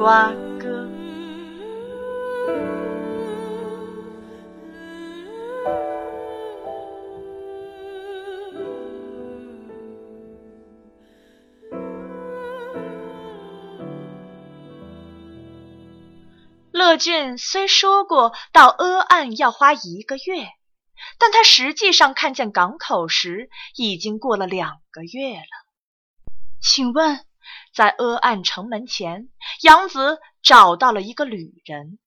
瓜哥。乐俊虽说过到阿岸要花一个月，但他实际上看见港口时已经过了两个月了。请问，在阿岸城门前，杨子找到了一个旅人。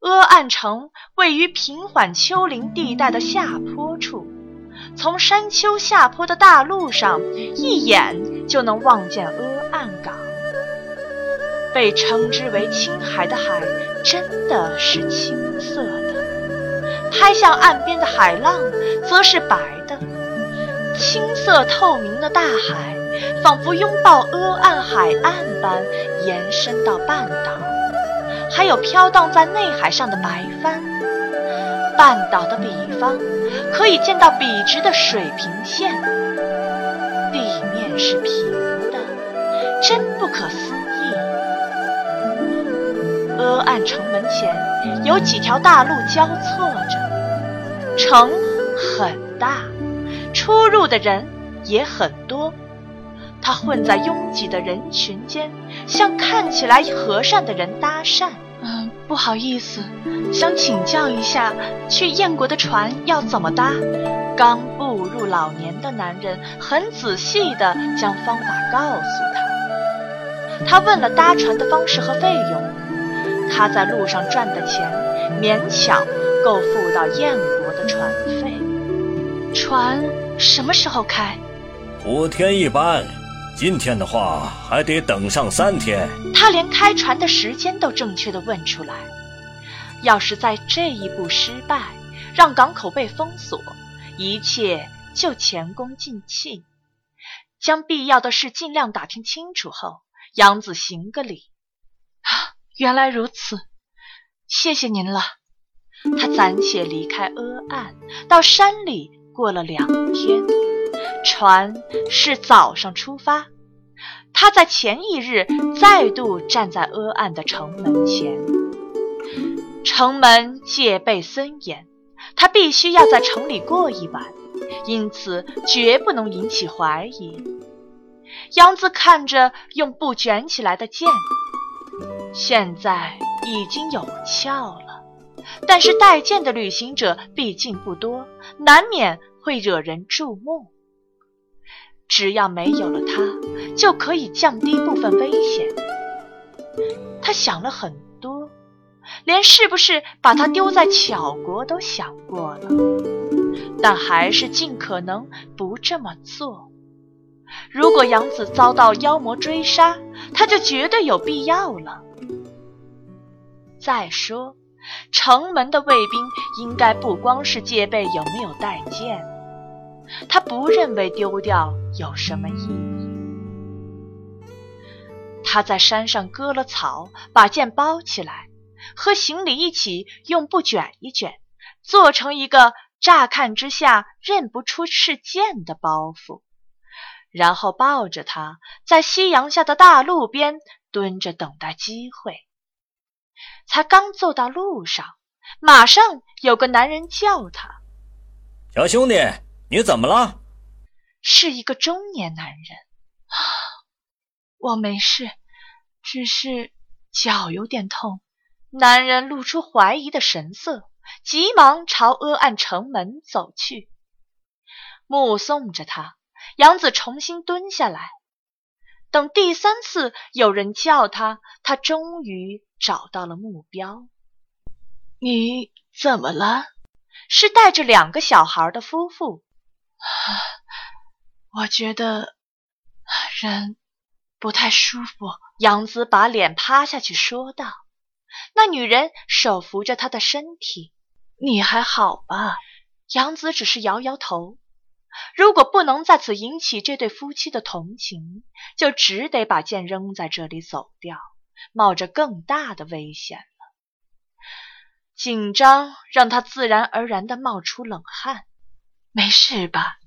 阿岸城位于平缓丘陵地带的下坡处，从山丘下坡的大路上，一眼就能望见阿岸港。被称之为青海的海，真的是青色的；拍向岸边的海浪，则是白的。青色透明的大海，仿佛拥抱阿岸海岸般延伸到半岛，还有飘荡在内海上的白帆。半岛的彼方，可以见到笔直的水平线，地面是平的，真不可思议。阿岸城门前有几条大路交错着，城很大，出入的人也很多。他混在拥挤的人群间，向看起来和善的人搭讪：“嗯，不好意思，想请教一下，去燕国的船要怎么搭？”刚步入老年的男人很仔细地将方法告诉他。他问了搭船的方式和费用。他在路上赚的钱勉强够付到燕国的船费。船什么时候开？五天一班，今天的话还得等上三天。他连开船的时间都正确的问出来。要是在这一步失败，让港口被封锁，一切就前功尽弃。将必要的事尽量打听清楚后，杨子行个礼。原来如此，谢谢您了。他暂且离开阿岸，到山里过了两天。船是早上出发，他在前一日再度站在阿岸的城门前。城门戒备森严，他必须要在城里过一晚，因此绝不能引起怀疑。杨子看着用布卷起来的剑。现在已经有鞘了，但是带剑的旅行者毕竟不多，难免会惹人注目。只要没有了它，就可以降低部分危险。他想了很多，连是不是把它丢在巧国都想过了，但还是尽可能不这么做。如果杨子遭到妖魔追杀，他就绝对有必要了。再说，城门的卫兵应该不光是戒备有没有带剑，他不认为丢掉有什么意义。他在山上割了草，把剑包起来，和行李一起用布卷一卷，做成一个乍看之下认不出是剑的包袱，然后抱着它在夕阳下的大路边蹲着等待机会。才刚走到路上，马上有个男人叫他：“小兄弟，你怎么了？”是一个中年男人。我没事，只是脚有点痛。男人露出怀疑的神色，急忙朝阿岸城门走去。目送着他，杨子重新蹲下来。等第三次有人叫他，他终于。找到了目标。你怎么了？是带着两个小孩的夫妇。我觉得人不太舒服。杨子把脸趴下去说道。那女人手扶着他的身体。你还好吧？杨子只是摇摇头。如果不能在此引起这对夫妻的同情，就只得把剑扔在这里走掉，冒着更大的危险了。紧张让他自然而然地冒出冷汗。没事吧？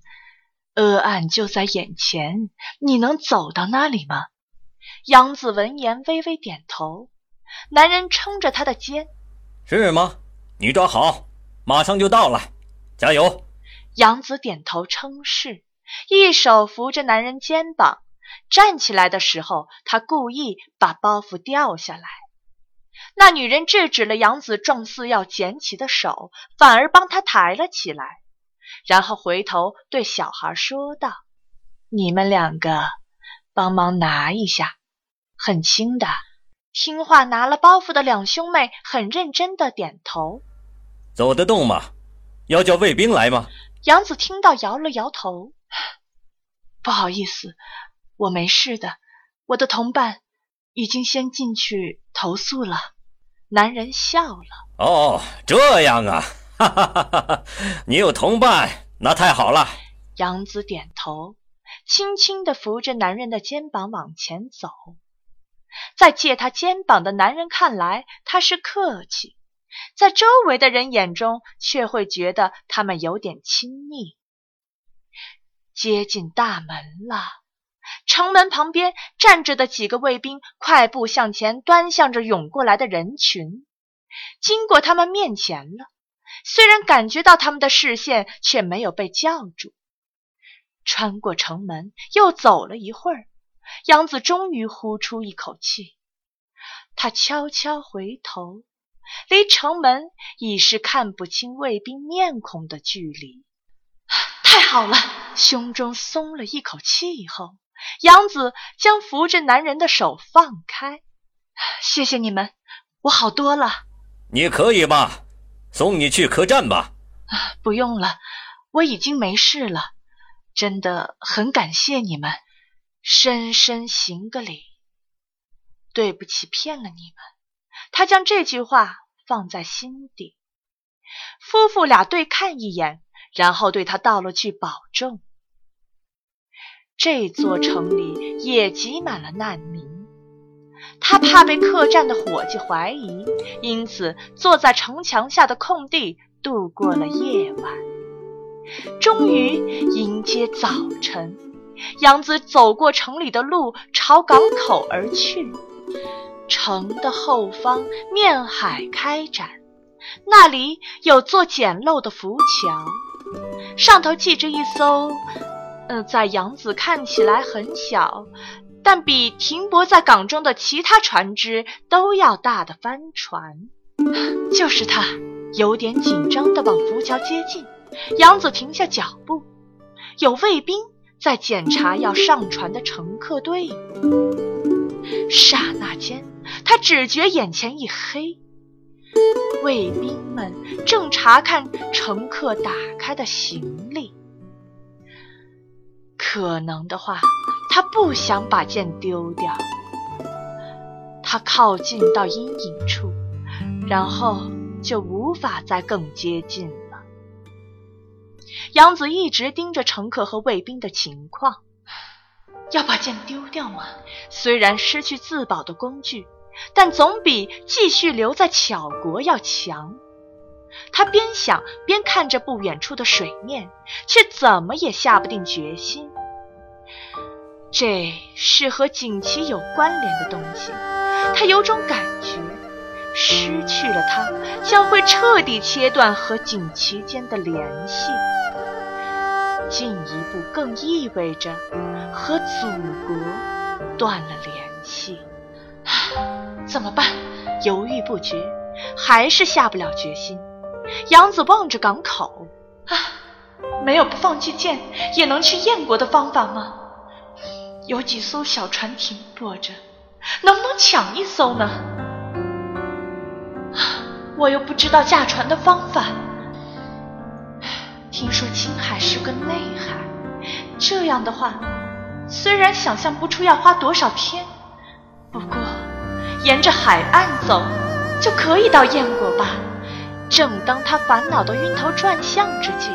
恶案就在眼前，你能走到那里吗？杨子闻言微微点头。男人撑着他的肩：“是吗？你抓好，马上就到了，加油！”杨子点头称是，一手扶着男人肩膀。站起来的时候，他故意把包袱掉下来。那女人制止了杨子状似要捡起的手，反而帮他抬了起来，然后回头对小孩说道：“你们两个帮忙拿一下，很轻的。”听话拿了包袱的两兄妹很认真的点头。走得动吗？要叫卫兵来吗？杨子听到摇了摇头。不好意思，我没事的。我的同伴已经先进去投诉了。男人笑了。哦，这样啊，哈哈哈哈哈！你有同伴，那太好了。杨子点头，轻轻的扶着男人的肩膀往前走。在借他肩膀的男人看来，他是客气；在周围的人眼中，却会觉得他们有点亲密。接近大门了，城门旁边站着的几个卫兵快步向前，端向着涌过来的人群。经过他们面前了，虽然感觉到他们的视线，却没有被叫住。穿过城门，又走了一会儿。杨子终于呼出一口气，他悄悄回头，离城门已是看不清卫兵面孔的距离。太好了，胸中松了一口气以后，杨子将扶着男人的手放开。谢谢你们，我好多了。你可以吧？送你去客栈吧。啊，不用了，我已经没事了。真的很感谢你们。深深行个礼，对不起，骗了你们。他将这句话放在心底。夫妇俩对看一眼，然后对他道了句保重。这座城里也挤满了难民，他怕被客栈的伙计怀疑，因此坐在城墙下的空地度过了夜晚。终于迎接早晨。杨子走过城里的路，朝港口而去。城的后方面海开展，那里有座简陋的浮桥，上头系着一艘，嗯，在杨子看起来很小，但比停泊在港中的其他船只都要大的帆船。就是他，有点紧张地往浮桥接近。杨子停下脚步，有卫兵。在检查要上船的乘客队伍，刹那间，他只觉眼前一黑。卫兵们正查看乘客打开的行李。可能的话，他不想把剑丢掉。他靠近到阴影处，然后就无法再更接近了。杨子一直盯着乘客和卫兵的情况，要把剑丢掉吗？虽然失去自保的工具，但总比继续留在巧国要强。他边想边看着不远处的水面，却怎么也下不定决心。这是和锦旗有关联的东西，他有种感觉，失去了它将会彻底切断和锦旗间的联系。进一步更意味着和祖国断了联系，怎么办？犹豫不决，还是下不了决心。杨子望着港口，啊，没有不放弃剑也能去燕国的方法吗？有几艘小船停泊着，能不能抢一艘呢？我又不知道驾船的方法。听说青海是个内海，这样的话，虽然想象不出要花多少天，不过沿着海岸走就可以到燕国吧。正当他烦恼的晕头转向之际，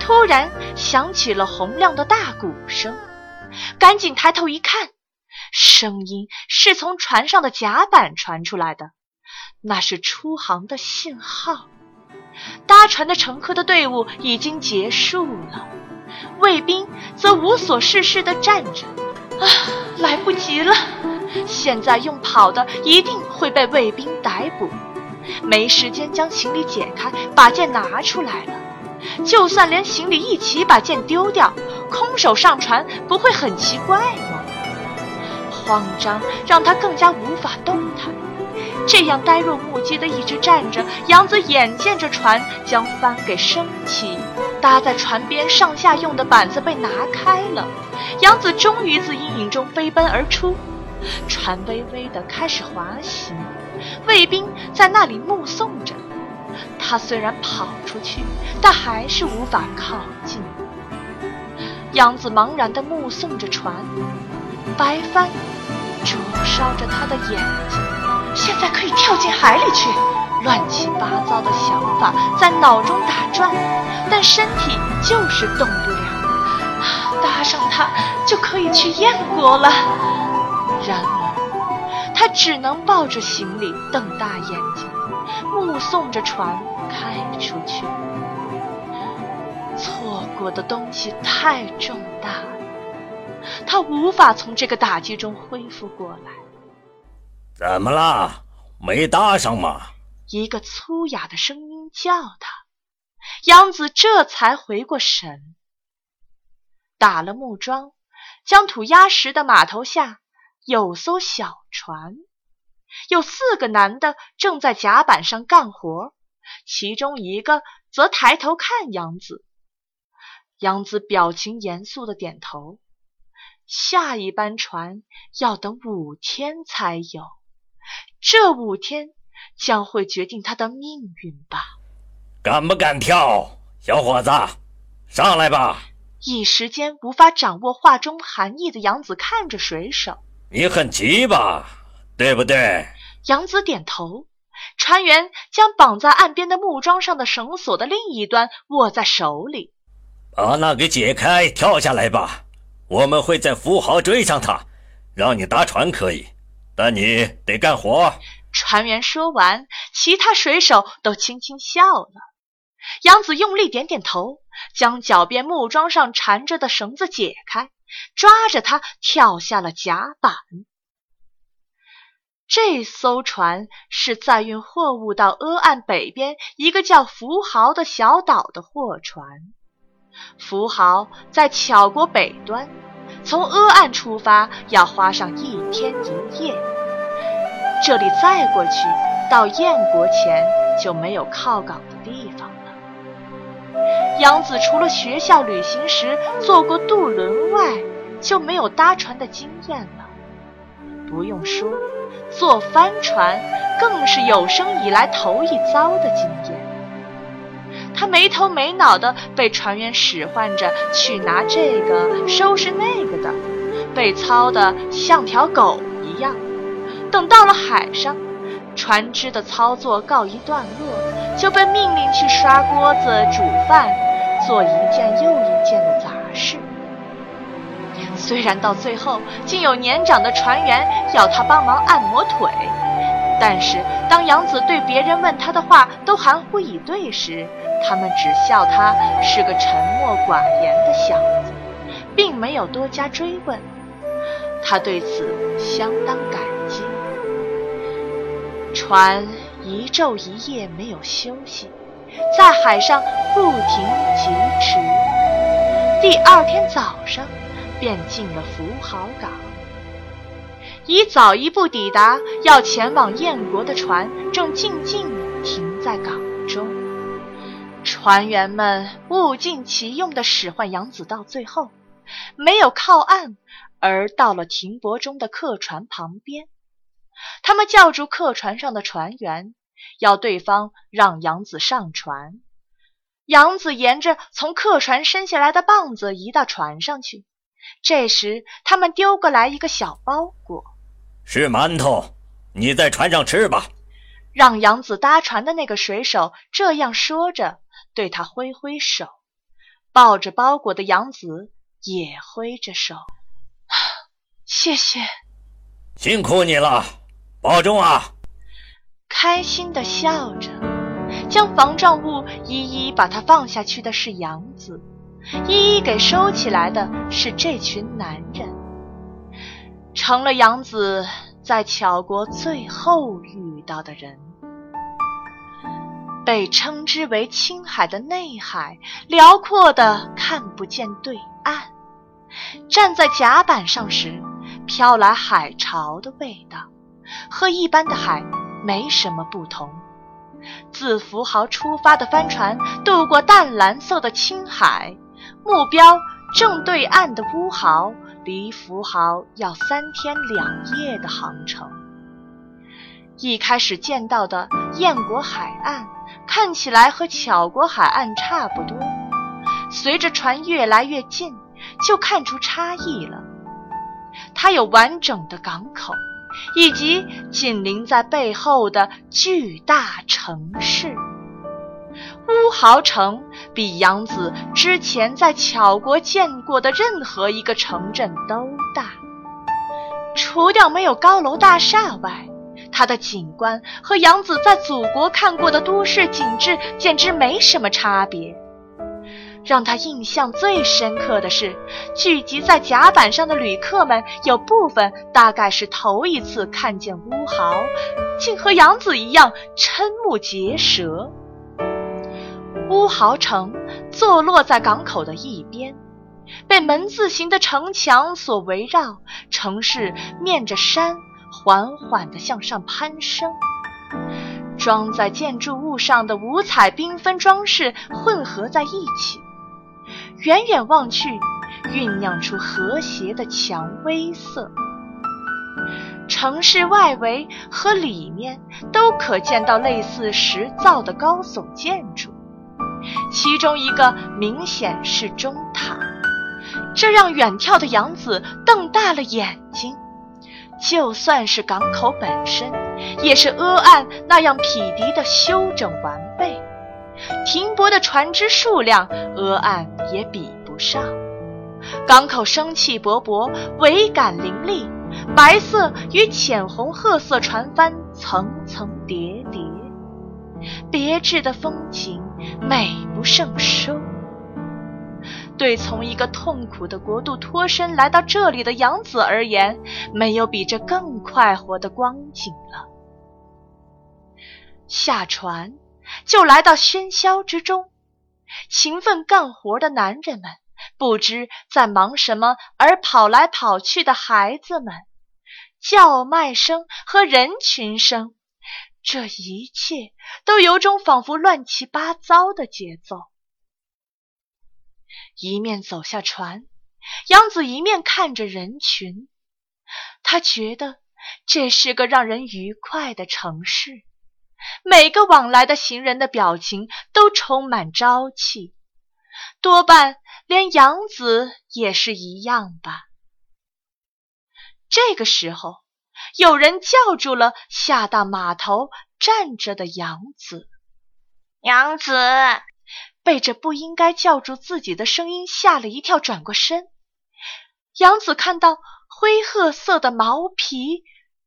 突然响起了洪亮的大鼓声，赶紧抬头一看，声音是从船上的甲板传出来的，那是出航的信号。搭船的乘客的队伍已经结束了，卫兵则无所事事地站着。啊，来不及了！现在用跑的一定会被卫兵逮捕，没时间将行李解开，把剑拿出来了。就算连行李一起把剑丢掉，空手上船不会很奇怪吗？慌张让他更加无法动弹。这样呆若木鸡的一直站着，杨子眼见着船将帆给升起，搭在船边上下用的板子被拿开了，杨子终于自阴影中飞奔而出，船微微的开始滑行，卫兵在那里目送着。他虽然跑出去，但还是无法靠近。杨子茫然地目送着船，白帆灼烧着他的眼睛。现在可以跳进海里去，乱七八糟的想法在脑中打转，但身体就是动不了。搭上它就可以去燕国了。然而，他只能抱着行李，瞪大眼睛，目送着船开出去。错过的东西太重大了，他无法从这个打击中恢复过来。怎么了？没搭上吗？一个粗哑的声音叫他，杨子这才回过神。打了木桩，将土压实的码头下有艘小船，有四个男的正在甲板上干活，其中一个则抬头看杨子。杨子表情严肃的点头。下一班船要等五天才有。这五天将会决定他的命运吧？敢不敢跳，小伙子？上来吧！一时间无法掌握话中含义的杨子看着水手：“你很急吧？对不对？”杨子点头。船员将绑在岸边的木桩上的绳索的另一端握在手里，把那给解开，跳下来吧。我们会在福豪追上他，让你搭船可以。但你得干活。船员说完，其他水手都轻轻笑了。杨子用力点点头，将脚边木桩上缠着的绳子解开，抓着它跳下了甲板。这艘船是载运货物到阿岸北边一个叫福豪的小岛的货船。福豪在巧国北端。从阿岸出发要花上一天一夜，这里再过去到燕国前就没有靠港的地方了。杨子除了学校旅行时坐过渡轮外，就没有搭船的经验了。不用说，坐帆船更是有生以来头一遭的经验。他没头没脑的被船员使唤着去拿这个收拾那个的，被操得像条狗一样。等到了海上，船只的操作告一段落，就被命令去刷锅子、煮饭，做一件又一件的杂事。虽然到最后竟有年长的船员要他帮忙按摩腿，但是当杨子对别人问他的话都含糊以对时，他们只笑他是个沉默寡言的小子，并没有多加追问。他对此相当感激。船一昼一夜没有休息，在海上不停疾驰。第二天早上，便进了福豪港。以早一步抵达要前往燕国的船，正静静停在港中。船员们物尽其用的使唤杨子，到最后没有靠岸，而到了停泊中的客船旁边。他们叫住客船上的船员，要对方让杨子上船。杨子沿着从客船伸下来的棒子移到船上去，这时，他们丢过来一个小包裹，是馒头，你在船上吃吧。让杨子搭船的那个水手这样说着，对他挥挥手。抱着包裹的杨子也挥着手，谢谢，辛苦你了，保重啊！开心的笑着，将防撞物一一把它放下去的是杨子，一一给收起来的是这群男人，成了杨子在巧国最后遇到的人。被称之为青海的内海，辽阔的看不见对岸。站在甲板上时，飘来海潮的味道，和一般的海没什么不同。自福豪出发的帆船渡过淡蓝色的青海，目标正对岸的乌豪，离福豪要三天两夜的航程。一开始见到的燕国海岸。看起来和巧国海岸差不多，随着船越来越近，就看出差异了。它有完整的港口，以及紧邻在背后的巨大城市。乌豪城比杨子之前在巧国见过的任何一个城镇都大，除掉没有高楼大厦外。它的景观和杨子在祖国看过的都市景致简直没什么差别。让他印象最深刻的是，聚集在甲板上的旅客们有部分大概是头一次看见乌豪，竟和杨子一样瞠目结舌。乌豪城坐落在港口的一边，被门字形的城墙所围绕，城市面着山。缓缓地向上攀升，装在建筑物上的五彩缤纷装饰混合在一起，远远望去，酝酿出和谐的蔷薇色。城市外围和里面都可见到类似石造的高耸建筑，其中一个明显是钟塔，这让远眺的杨子瞪大了眼睛。就算是港口本身，也是阿岸那样匹敌的修整完备。停泊的船只数量，阿岸也比不上。港口生气勃勃，桅杆凌厉，白色与浅红褐色船帆层层叠叠，别致的风景，美不胜收。对从一个痛苦的国度脱身来到这里的杨子而言，没有比这更快活的光景了。下船就来到喧嚣之中，勤奋干活的男人们不知在忙什么，而跑来跑去的孩子们，叫卖声和人群声，这一切都有种仿佛乱七八糟的节奏。一面走下船，杨子一面看着人群。他觉得这是个让人愉快的城市，每个往来的行人的表情都充满朝气，多半连杨子也是一样吧。这个时候，有人叫住了下到码头站着的杨子：“杨子。”被这不应该叫住自己的声音吓了一跳，转过身，杨子看到灰褐色的毛皮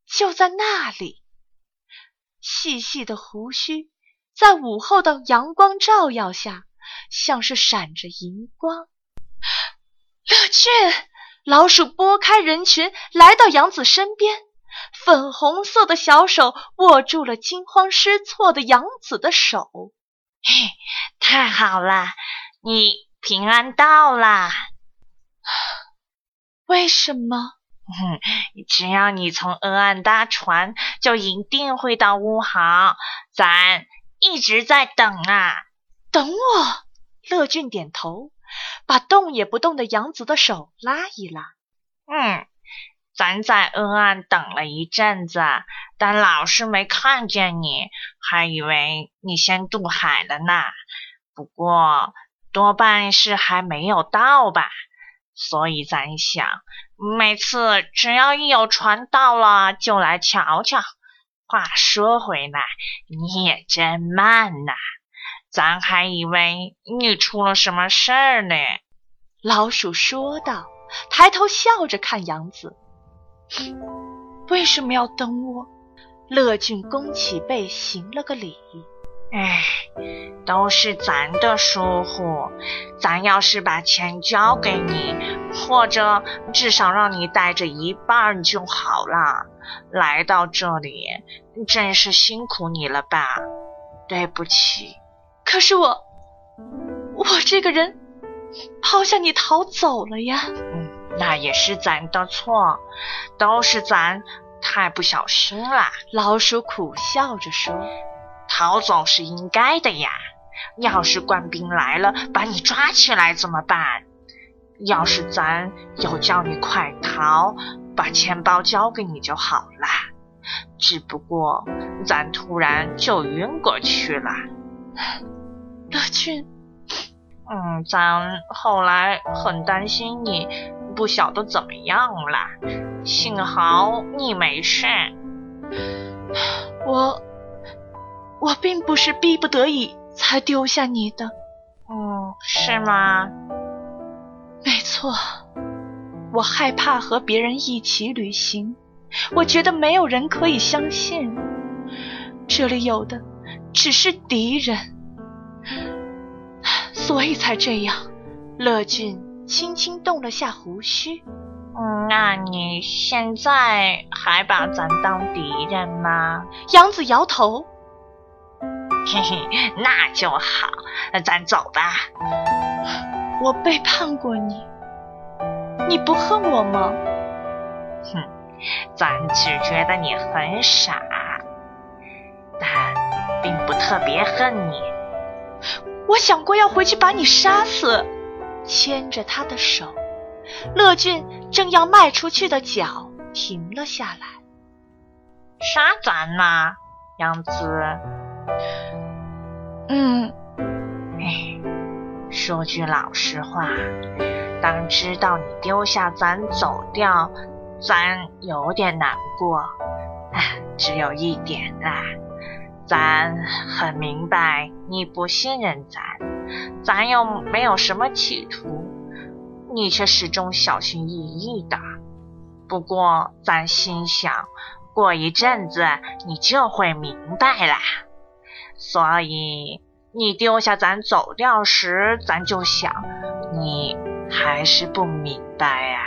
就在那里，细细的胡须在午后的阳光照耀下，像是闪着银光。乐俊，老鼠拨开人群来到杨子身边，粉红色的小手握住了惊慌失措的杨子的手。嘿，太好了，你平安到了。为什么？只要你从恩岸搭船，就一定会到乌豪。咱一直在等啊，等我。乐俊点头，把动也不动的杨子的手拉一拉。嗯。咱在恩岸等了一阵子，但老是没看见你，还以为你先渡海了呢。不过多半是还没有到吧。所以咱想，每次只要一有船到了，就来瞧瞧。话说回来，你也真慢呐，咱还以为你出了什么事儿呢。老鼠说道，抬头笑着看杨子。为什么要等我？乐俊弓起背，行了个礼。唉，都是咱的疏忽。咱要是把钱交给你，或者至少让你带着一半就好了。来到这里，真是辛苦你了吧？对不起。可是我，我这个人抛下你逃走了呀。嗯，那也是咱的错，都是咱太不小心了。老鼠苦笑着说。逃走是应该的呀，要是官兵来了把你抓起来怎么办？要是咱有叫你快逃，把钱包交给你就好了。只不过咱突然就晕过去了。乐俊，嗯，咱后来很担心你，不晓得怎么样了。幸好你没事。我。我并不是逼不得已才丢下你的，嗯，是吗？没错，我害怕和别人一起旅行，我觉得没有人可以相信。这里有的只是敌人，所以才这样。乐俊轻轻动了下胡须。嗯，那你现在还把咱当敌人吗？杨子摇头。嘿嘿，那就好，咱走吧。我背叛过你，你不恨我吗？哼，咱只觉得你很傻，但并不特别恨你。我想过要回去把你杀死。牵着他的手，乐俊正要迈出去的脚停了下来。啥咱呐，杨子。嗯，哎，说句老实话，当知道你丢下咱走掉，咱有点难过。只有一点啊，咱很明白你不信任咱，咱又没有什么企图，你却始终小心翼翼的。不过咱心想，过一阵子你就会明白啦。所以你丢下咱走掉时，咱就想你还是不明白呀，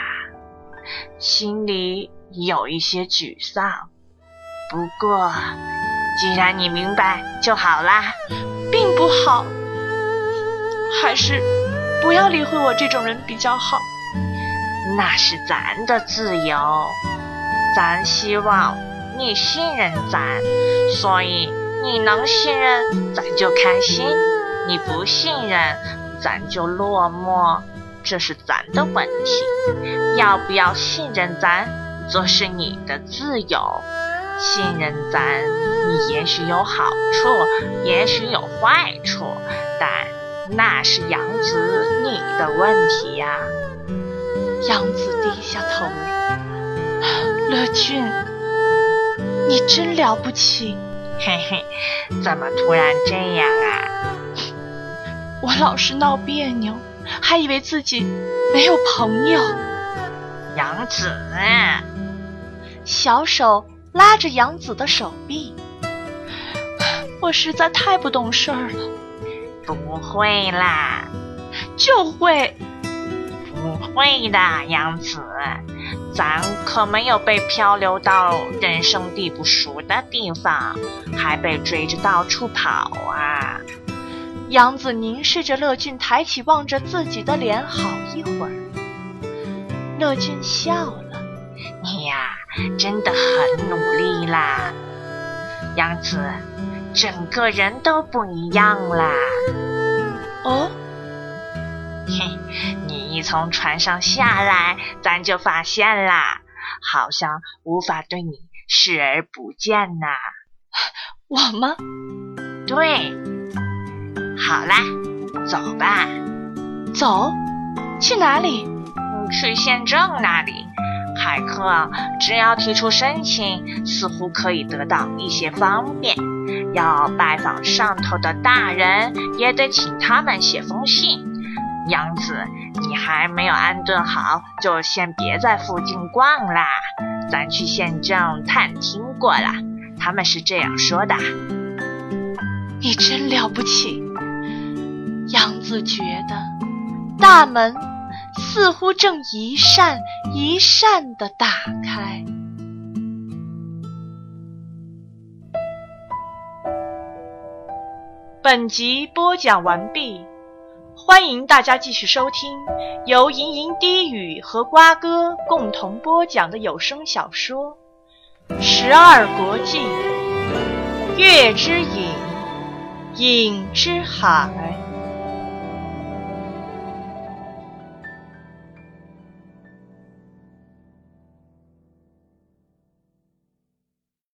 心里有一些沮丧。不过既然你明白就好啦，并不好，还是不要理会我这种人比较好。那是咱的自由，咱希望你信任咱，所以。你能信任，咱就开心；你不信任，咱就落寞。这是咱的问题。要不要信任咱，则是你的自由。信任咱，你也许有好处，也许有坏处，但那是杨子你的问题呀。杨子低下头，乐俊，你真了不起。嘿嘿，怎么突然这样啊？我老是闹别扭，还以为自己没有朋友。杨子，小手拉着杨子的手臂。我实在太不懂事儿了。不会啦，就会。不会的，杨子。咱可没有被漂流到人生地不熟的地方，还被追着到处跑啊！杨子凝视着乐俊，抬起望着自己的脸，好一会儿。乐俊笑了：“你呀，真的很努力啦，杨子，整个人都不一样啦。”哦。嘿，你一从船上下来，咱就发现啦，好像无法对你视而不见呐。我吗？对。好啦，走吧。走？去哪里？去县政那里。海客只要提出申请，似乎可以得到一些方便。要拜访上头的大人，也得请他们写封信。杨子，你还没有安顿好，就先别在附近逛啦。咱去县政探听过了，他们是这样说的。你真了不起，杨子觉得大门似乎正一扇一扇的打开。本集播讲完毕，欢迎大家继续收听由吟吟低语和瓜哥共同播讲的有声小说《十二国记·月之影》。影之海。